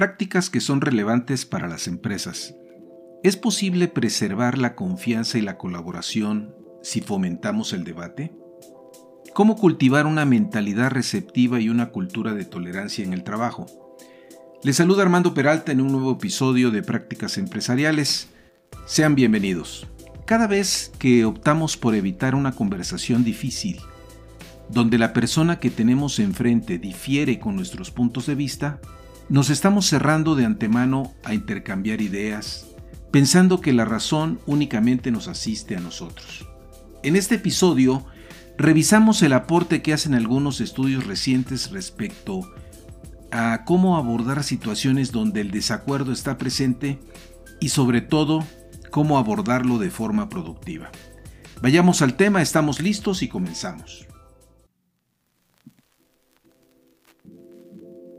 Prácticas que son relevantes para las empresas. ¿Es posible preservar la confianza y la colaboración si fomentamos el debate? ¿Cómo cultivar una mentalidad receptiva y una cultura de tolerancia en el trabajo? Les saluda Armando Peralta en un nuevo episodio de Prácticas Empresariales. Sean bienvenidos. Cada vez que optamos por evitar una conversación difícil, donde la persona que tenemos enfrente difiere con nuestros puntos de vista, nos estamos cerrando de antemano a intercambiar ideas, pensando que la razón únicamente nos asiste a nosotros. En este episodio, revisamos el aporte que hacen algunos estudios recientes respecto a cómo abordar situaciones donde el desacuerdo está presente y sobre todo cómo abordarlo de forma productiva. Vayamos al tema, estamos listos y comenzamos.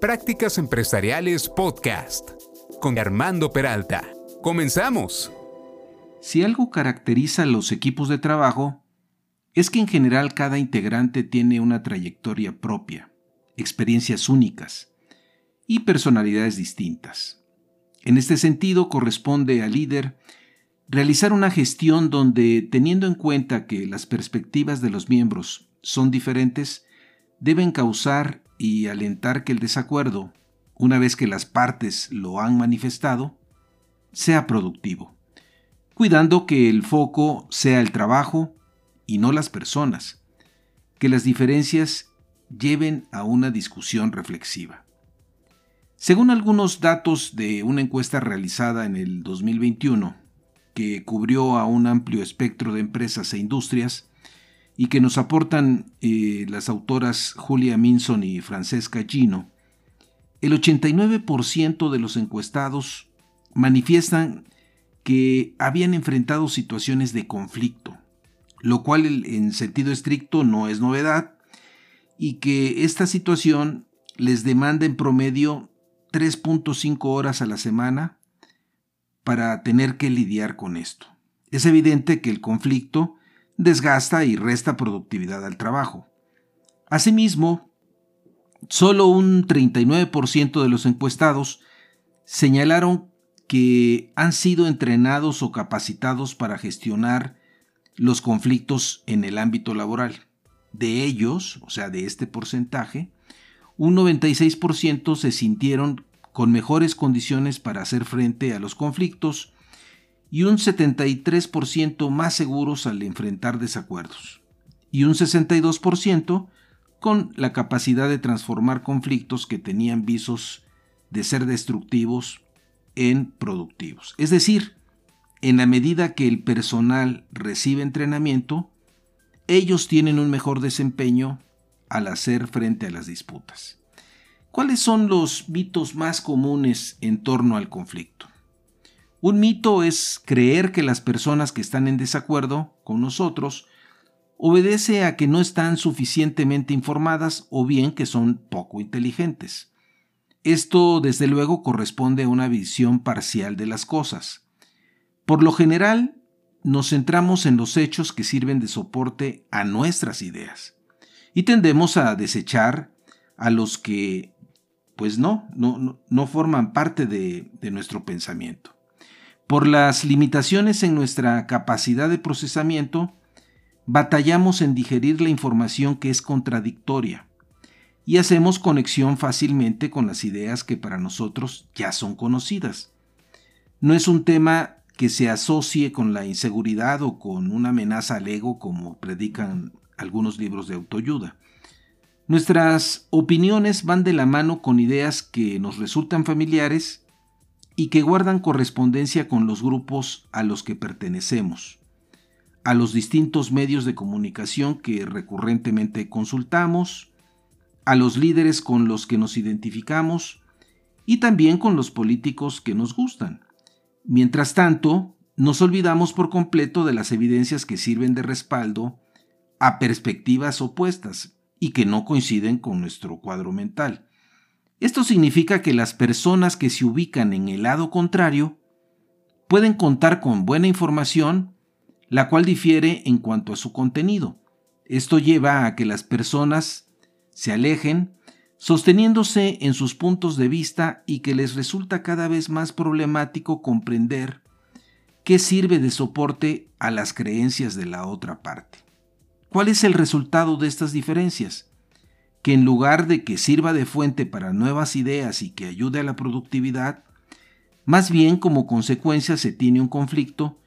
Prácticas Empresariales Podcast con Armando Peralta. Comenzamos. Si algo caracteriza a los equipos de trabajo, es que en general cada integrante tiene una trayectoria propia, experiencias únicas y personalidades distintas. En este sentido, corresponde al líder realizar una gestión donde, teniendo en cuenta que las perspectivas de los miembros son diferentes, deben causar y alentar que el desacuerdo, una vez que las partes lo han manifestado, sea productivo, cuidando que el foco sea el trabajo y no las personas, que las diferencias lleven a una discusión reflexiva. Según algunos datos de una encuesta realizada en el 2021, que cubrió a un amplio espectro de empresas e industrias, y que nos aportan eh, las autoras Julia Minson y Francesca Gino, el 89% de los encuestados manifiestan que habían enfrentado situaciones de conflicto, lo cual en sentido estricto no es novedad, y que esta situación les demanda en promedio 3.5 horas a la semana para tener que lidiar con esto. Es evidente que el conflicto desgasta y resta productividad al trabajo. Asimismo, solo un 39% de los encuestados señalaron que han sido entrenados o capacitados para gestionar los conflictos en el ámbito laboral. De ellos, o sea, de este porcentaje, un 96% se sintieron con mejores condiciones para hacer frente a los conflictos y un 73% más seguros al enfrentar desacuerdos, y un 62% con la capacidad de transformar conflictos que tenían visos de ser destructivos en productivos. Es decir, en la medida que el personal recibe entrenamiento, ellos tienen un mejor desempeño al hacer frente a las disputas. ¿Cuáles son los mitos más comunes en torno al conflicto? Un mito es creer que las personas que están en desacuerdo con nosotros obedece a que no están suficientemente informadas o bien que son poco inteligentes. Esto, desde luego, corresponde a una visión parcial de las cosas. Por lo general, nos centramos en los hechos que sirven de soporte a nuestras ideas y tendemos a desechar a los que, pues no, no, no forman parte de, de nuestro pensamiento. Por las limitaciones en nuestra capacidad de procesamiento, batallamos en digerir la información que es contradictoria y hacemos conexión fácilmente con las ideas que para nosotros ya son conocidas. No es un tema que se asocie con la inseguridad o con una amenaza al ego como predican algunos libros de autoayuda. Nuestras opiniones van de la mano con ideas que nos resultan familiares y que guardan correspondencia con los grupos a los que pertenecemos, a los distintos medios de comunicación que recurrentemente consultamos, a los líderes con los que nos identificamos y también con los políticos que nos gustan. Mientras tanto, nos olvidamos por completo de las evidencias que sirven de respaldo a perspectivas opuestas y que no coinciden con nuestro cuadro mental. Esto significa que las personas que se ubican en el lado contrario pueden contar con buena información, la cual difiere en cuanto a su contenido. Esto lleva a que las personas se alejen, sosteniéndose en sus puntos de vista y que les resulta cada vez más problemático comprender qué sirve de soporte a las creencias de la otra parte. ¿Cuál es el resultado de estas diferencias? Que en lugar de que sirva de fuente para nuevas ideas y que ayude a la productividad, más bien como consecuencia se tiene un conflicto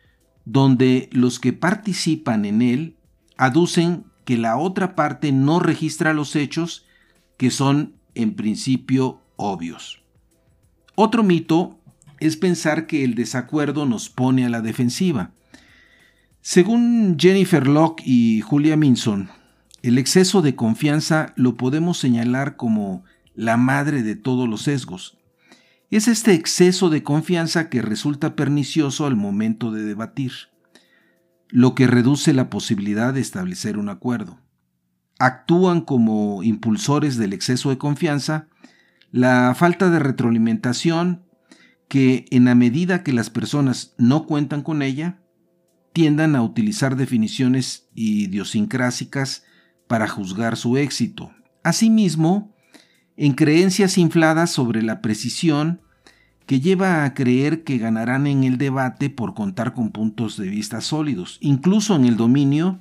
donde los que participan en él aducen que la otra parte no registra los hechos que son en principio obvios. Otro mito es pensar que el desacuerdo nos pone a la defensiva. Según Jennifer Locke y Julia Minson, el exceso de confianza lo podemos señalar como la madre de todos los sesgos. Es este exceso de confianza que resulta pernicioso al momento de debatir, lo que reduce la posibilidad de establecer un acuerdo. Actúan como impulsores del exceso de confianza la falta de retroalimentación que en la medida que las personas no cuentan con ella, tiendan a utilizar definiciones idiosincrásicas para juzgar su éxito. Asimismo, en creencias infladas sobre la precisión que lleva a creer que ganarán en el debate por contar con puntos de vista sólidos, incluso en el dominio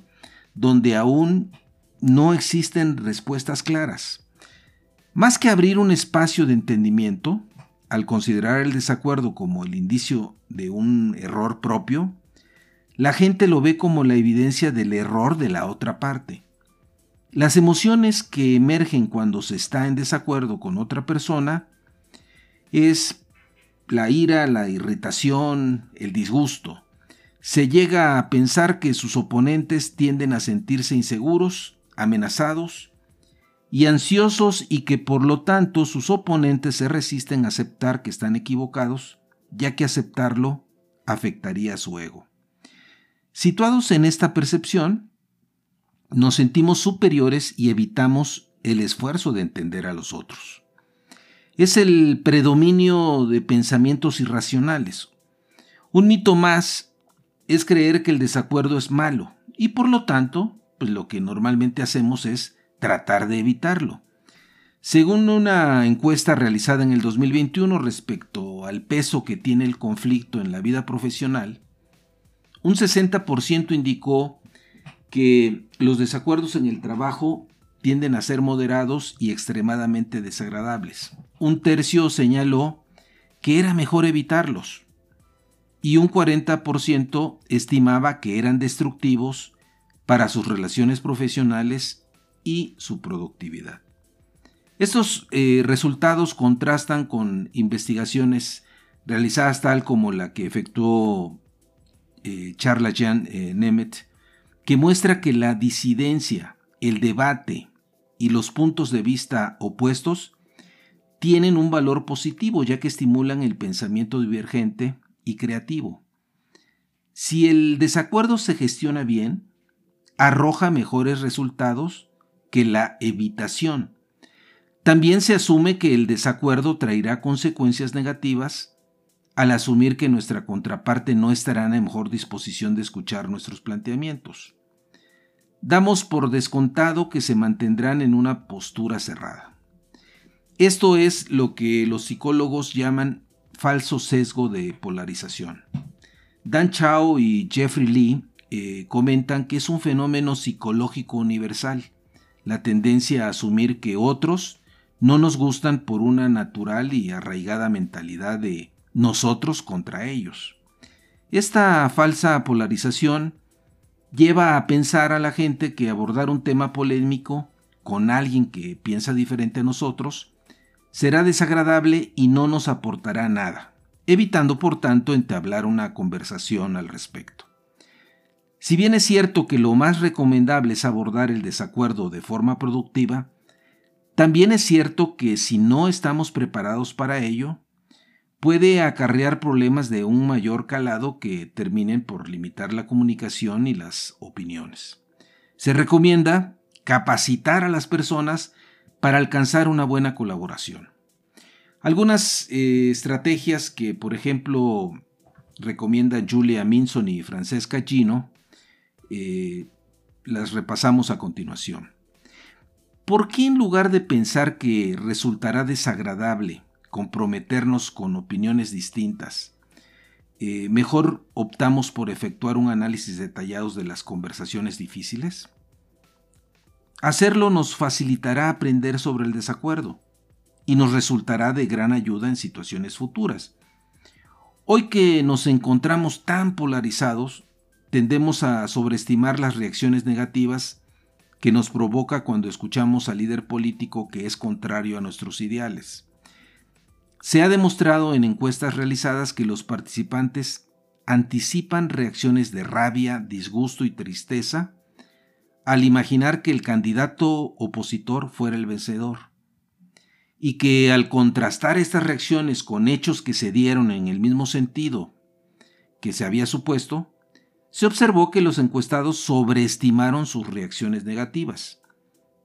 donde aún no existen respuestas claras. Más que abrir un espacio de entendimiento, al considerar el desacuerdo como el indicio de un error propio, la gente lo ve como la evidencia del error de la otra parte. Las emociones que emergen cuando se está en desacuerdo con otra persona es la ira, la irritación, el disgusto. Se llega a pensar que sus oponentes tienden a sentirse inseguros, amenazados y ansiosos y que por lo tanto sus oponentes se resisten a aceptar que están equivocados, ya que aceptarlo afectaría a su ego. Situados en esta percepción, nos sentimos superiores y evitamos el esfuerzo de entender a los otros. Es el predominio de pensamientos irracionales. Un mito más es creer que el desacuerdo es malo y por lo tanto, pues lo que normalmente hacemos es tratar de evitarlo. Según una encuesta realizada en el 2021 respecto al peso que tiene el conflicto en la vida profesional, un 60% indicó que los desacuerdos en el trabajo tienden a ser moderados y extremadamente desagradables. Un tercio señaló que era mejor evitarlos. Y un 40% estimaba que eran destructivos para sus relaciones profesionales y su productividad. Estos eh, resultados contrastan con investigaciones realizadas tal como la que efectuó eh, Charles Jan eh, Nemeth, que muestra que la disidencia, el debate y los puntos de vista opuestos tienen un valor positivo ya que estimulan el pensamiento divergente y creativo. Si el desacuerdo se gestiona bien, arroja mejores resultados que la evitación. También se asume que el desacuerdo traerá consecuencias negativas al asumir que nuestra contraparte no estará en la mejor disposición de escuchar nuestros planteamientos. Damos por descontado que se mantendrán en una postura cerrada. Esto es lo que los psicólogos llaman falso sesgo de polarización. Dan Chao y Jeffrey Lee eh, comentan que es un fenómeno psicológico universal, la tendencia a asumir que otros no nos gustan por una natural y arraigada mentalidad de nosotros contra ellos. Esta falsa polarización lleva a pensar a la gente que abordar un tema polémico con alguien que piensa diferente a nosotros, será desagradable y no nos aportará nada, evitando por tanto entablar una conversación al respecto. Si bien es cierto que lo más recomendable es abordar el desacuerdo de forma productiva, también es cierto que si no estamos preparados para ello, puede acarrear problemas de un mayor calado que terminen por limitar la comunicación y las opiniones. Se recomienda capacitar a las personas para alcanzar una buena colaboración. Algunas eh, estrategias que, por ejemplo, recomienda Julia Minson y Francesca Gino, eh, las repasamos a continuación. ¿Por qué en lugar de pensar que resultará desagradable comprometernos con opiniones distintas. Eh, mejor optamos por efectuar un análisis detallado de las conversaciones difíciles. Hacerlo nos facilitará aprender sobre el desacuerdo y nos resultará de gran ayuda en situaciones futuras. Hoy que nos encontramos tan polarizados, tendemos a sobreestimar las reacciones negativas que nos provoca cuando escuchamos al líder político que es contrario a nuestros ideales. Se ha demostrado en encuestas realizadas que los participantes anticipan reacciones de rabia, disgusto y tristeza al imaginar que el candidato opositor fuera el vencedor, y que al contrastar estas reacciones con hechos que se dieron en el mismo sentido que se había supuesto, se observó que los encuestados sobreestimaron sus reacciones negativas.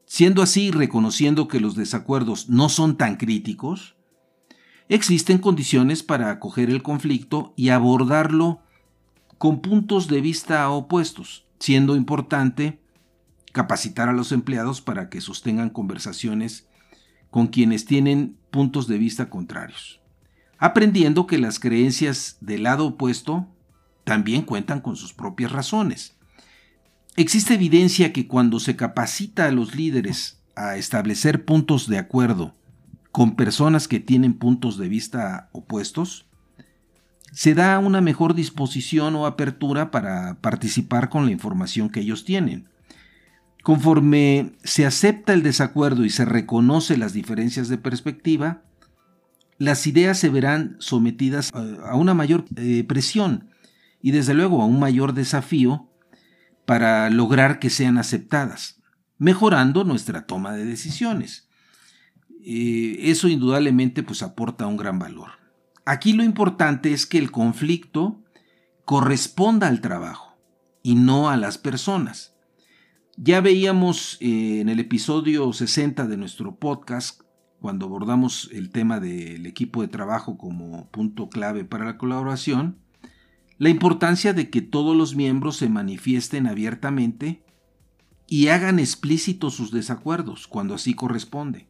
Siendo así, reconociendo que los desacuerdos no son tan críticos, existen condiciones para acoger el conflicto y abordarlo con puntos de vista opuestos, siendo importante capacitar a los empleados para que sostengan conversaciones con quienes tienen puntos de vista contrarios, aprendiendo que las creencias del lado opuesto también cuentan con sus propias razones. Existe evidencia que cuando se capacita a los líderes a establecer puntos de acuerdo con personas que tienen puntos de vista opuestos, se da una mejor disposición o apertura para participar con la información que ellos tienen. Conforme se acepta el desacuerdo y se reconoce las diferencias de perspectiva, las ideas se verán sometidas a una mayor eh, presión y desde luego a un mayor desafío para lograr que sean aceptadas, mejorando nuestra toma de decisiones. Eh, eso indudablemente pues aporta un gran valor. Aquí lo importante es que el conflicto corresponda al trabajo y no a las personas. Ya veíamos eh, en el episodio 60 de nuestro podcast, cuando abordamos el tema del equipo de trabajo como punto clave para la colaboración, la importancia de que todos los miembros se manifiesten abiertamente y hagan explícitos sus desacuerdos cuando así corresponde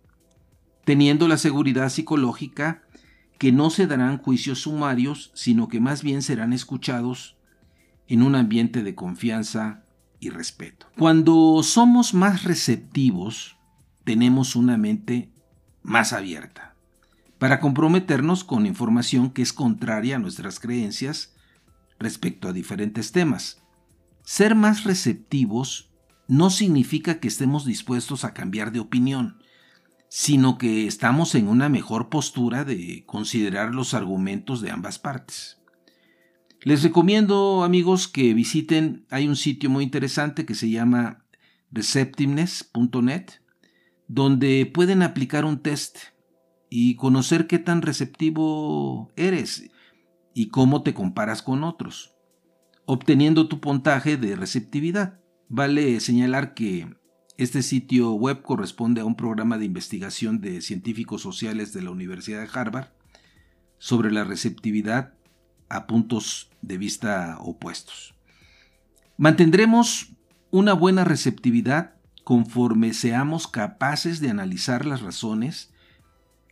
teniendo la seguridad psicológica que no se darán juicios sumarios, sino que más bien serán escuchados en un ambiente de confianza y respeto. Cuando somos más receptivos, tenemos una mente más abierta para comprometernos con información que es contraria a nuestras creencias respecto a diferentes temas. Ser más receptivos no significa que estemos dispuestos a cambiar de opinión, sino que estamos en una mejor postura de considerar los argumentos de ambas partes. Les recomiendo, amigos, que visiten, hay un sitio muy interesante que se llama receptiveness.net, donde pueden aplicar un test y conocer qué tan receptivo eres y cómo te comparas con otros, obteniendo tu puntaje de receptividad. Vale señalar que este sitio web corresponde a un programa de investigación de científicos sociales de la Universidad de Harvard sobre la receptividad a puntos de vista opuestos. Mantendremos una buena receptividad conforme seamos capaces de analizar las razones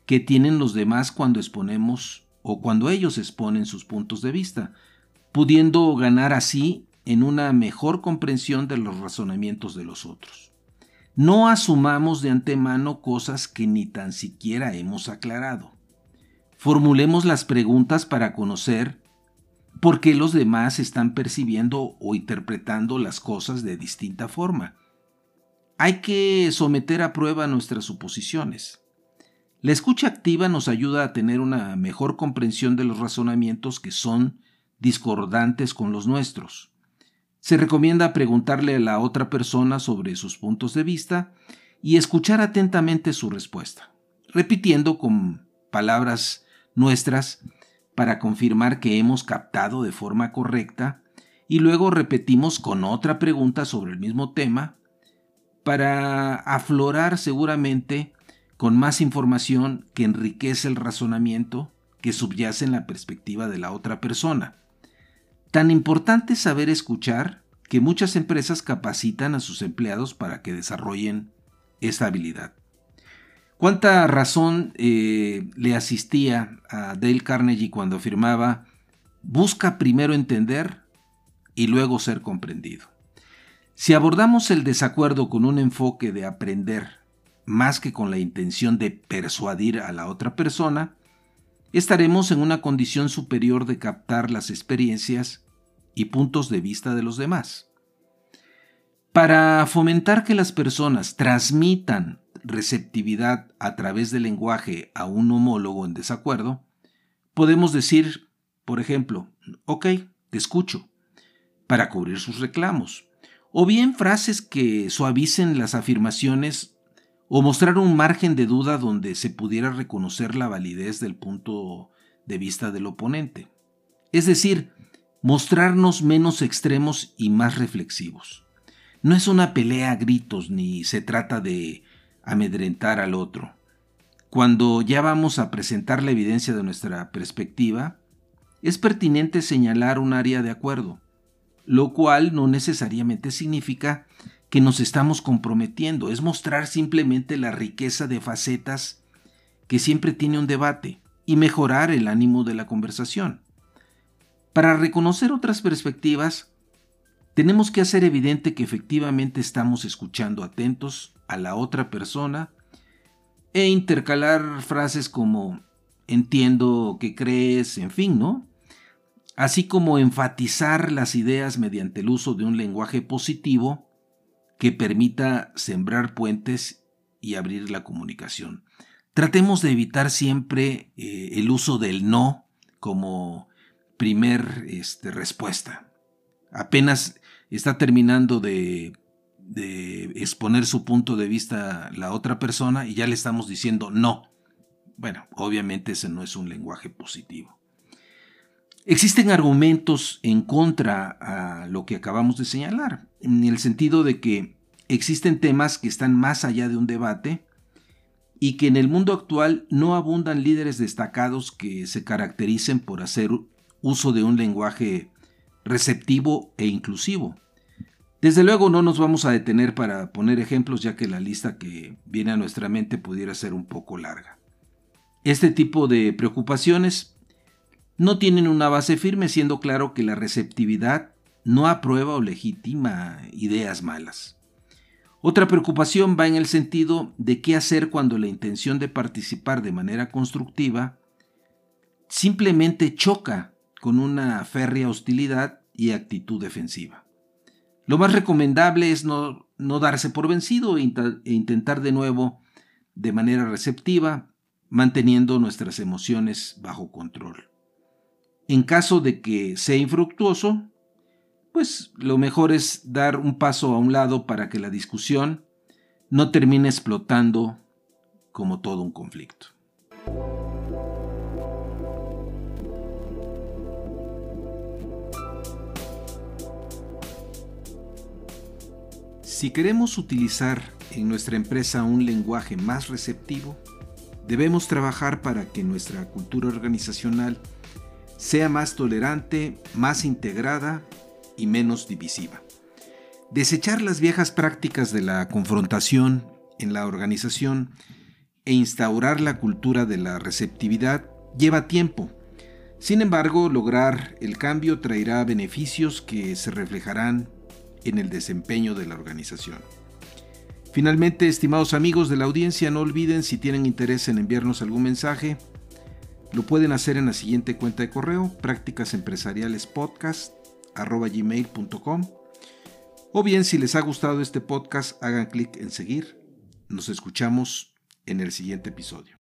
que tienen los demás cuando exponemos o cuando ellos exponen sus puntos de vista, pudiendo ganar así en una mejor comprensión de los razonamientos de los otros. No asumamos de antemano cosas que ni tan siquiera hemos aclarado. Formulemos las preguntas para conocer por qué los demás están percibiendo o interpretando las cosas de distinta forma. hay que someter a prueba nuestras suposiciones. La escucha activa nos ayuda a tener una mejor comprensión de los razonamientos que son discordantes con los nuestros. Se recomienda preguntarle a la otra persona sobre sus puntos de vista y escuchar atentamente su respuesta, repitiendo con palabras nuestras para confirmar que hemos captado de forma correcta y luego repetimos con otra pregunta sobre el mismo tema para aflorar seguramente con más información que enriquece el razonamiento que subyace en la perspectiva de la otra persona. Tan importante es saber escuchar que muchas empresas capacitan a sus empleados para que desarrollen esta habilidad. ¿Cuánta razón eh, le asistía a Dale Carnegie cuando afirmaba, busca primero entender y luego ser comprendido? Si abordamos el desacuerdo con un enfoque de aprender más que con la intención de persuadir a la otra persona, estaremos en una condición superior de captar las experiencias y puntos de vista de los demás. Para fomentar que las personas transmitan receptividad a través del lenguaje a un homólogo en desacuerdo, podemos decir, por ejemplo, ok, te escucho, para cubrir sus reclamos, o bien frases que suavicen las afirmaciones o mostrar un margen de duda donde se pudiera reconocer la validez del punto de vista del oponente. Es decir, mostrarnos menos extremos y más reflexivos. No es una pelea a gritos ni se trata de amedrentar al otro. Cuando ya vamos a presentar la evidencia de nuestra perspectiva, es pertinente señalar un área de acuerdo, lo cual no necesariamente significa que nos estamos comprometiendo, es mostrar simplemente la riqueza de facetas que siempre tiene un debate y mejorar el ánimo de la conversación. Para reconocer otras perspectivas, tenemos que hacer evidente que efectivamente estamos escuchando atentos a la otra persona e intercalar frases como entiendo que crees, en fin, ¿no? Así como enfatizar las ideas mediante el uso de un lenguaje positivo que permita sembrar puentes y abrir la comunicación. Tratemos de evitar siempre eh, el uso del no como primer este, respuesta. Apenas está terminando de, de exponer su punto de vista la otra persona y ya le estamos diciendo no. Bueno, obviamente ese no es un lenguaje positivo. Existen argumentos en contra a lo que acabamos de señalar, en el sentido de que existen temas que están más allá de un debate y que en el mundo actual no abundan líderes destacados que se caractericen por hacer uso de un lenguaje receptivo e inclusivo. Desde luego no nos vamos a detener para poner ejemplos ya que la lista que viene a nuestra mente pudiera ser un poco larga. Este tipo de preocupaciones no tienen una base firme, siendo claro que la receptividad no aprueba o legitima ideas malas. Otra preocupación va en el sentido de qué hacer cuando la intención de participar de manera constructiva simplemente choca con una férrea hostilidad y actitud defensiva. Lo más recomendable es no, darse por vencido e, e intentar de nuevo de manera receptiva, manteniendo nuestras emociones bajo control. En caso de que sea infructuoso, pues lo mejor es dar un paso a un lado para que la discusión no termine explotando como todo un conflicto. Si queremos utilizar en nuestra empresa un lenguaje más receptivo, debemos trabajar para que nuestra cultura organizacional sea más tolerante, más integrada y menos divisiva. Desechar las viejas prácticas de la confrontación en la organización e instaurar la cultura de la receptividad lleva tiempo. Sin embargo, lograr el cambio traerá beneficios que se reflejarán en el desempeño de la organización. Finalmente, estimados amigos de la audiencia, no olviden si tienen interés en enviarnos algún mensaje, lo pueden hacer en la siguiente cuenta de correo, prácticasempresarialespodcast.gmail.com O bien, si les ha gustado este podcast, hagan clic en seguir. Nos escuchamos en el siguiente episodio.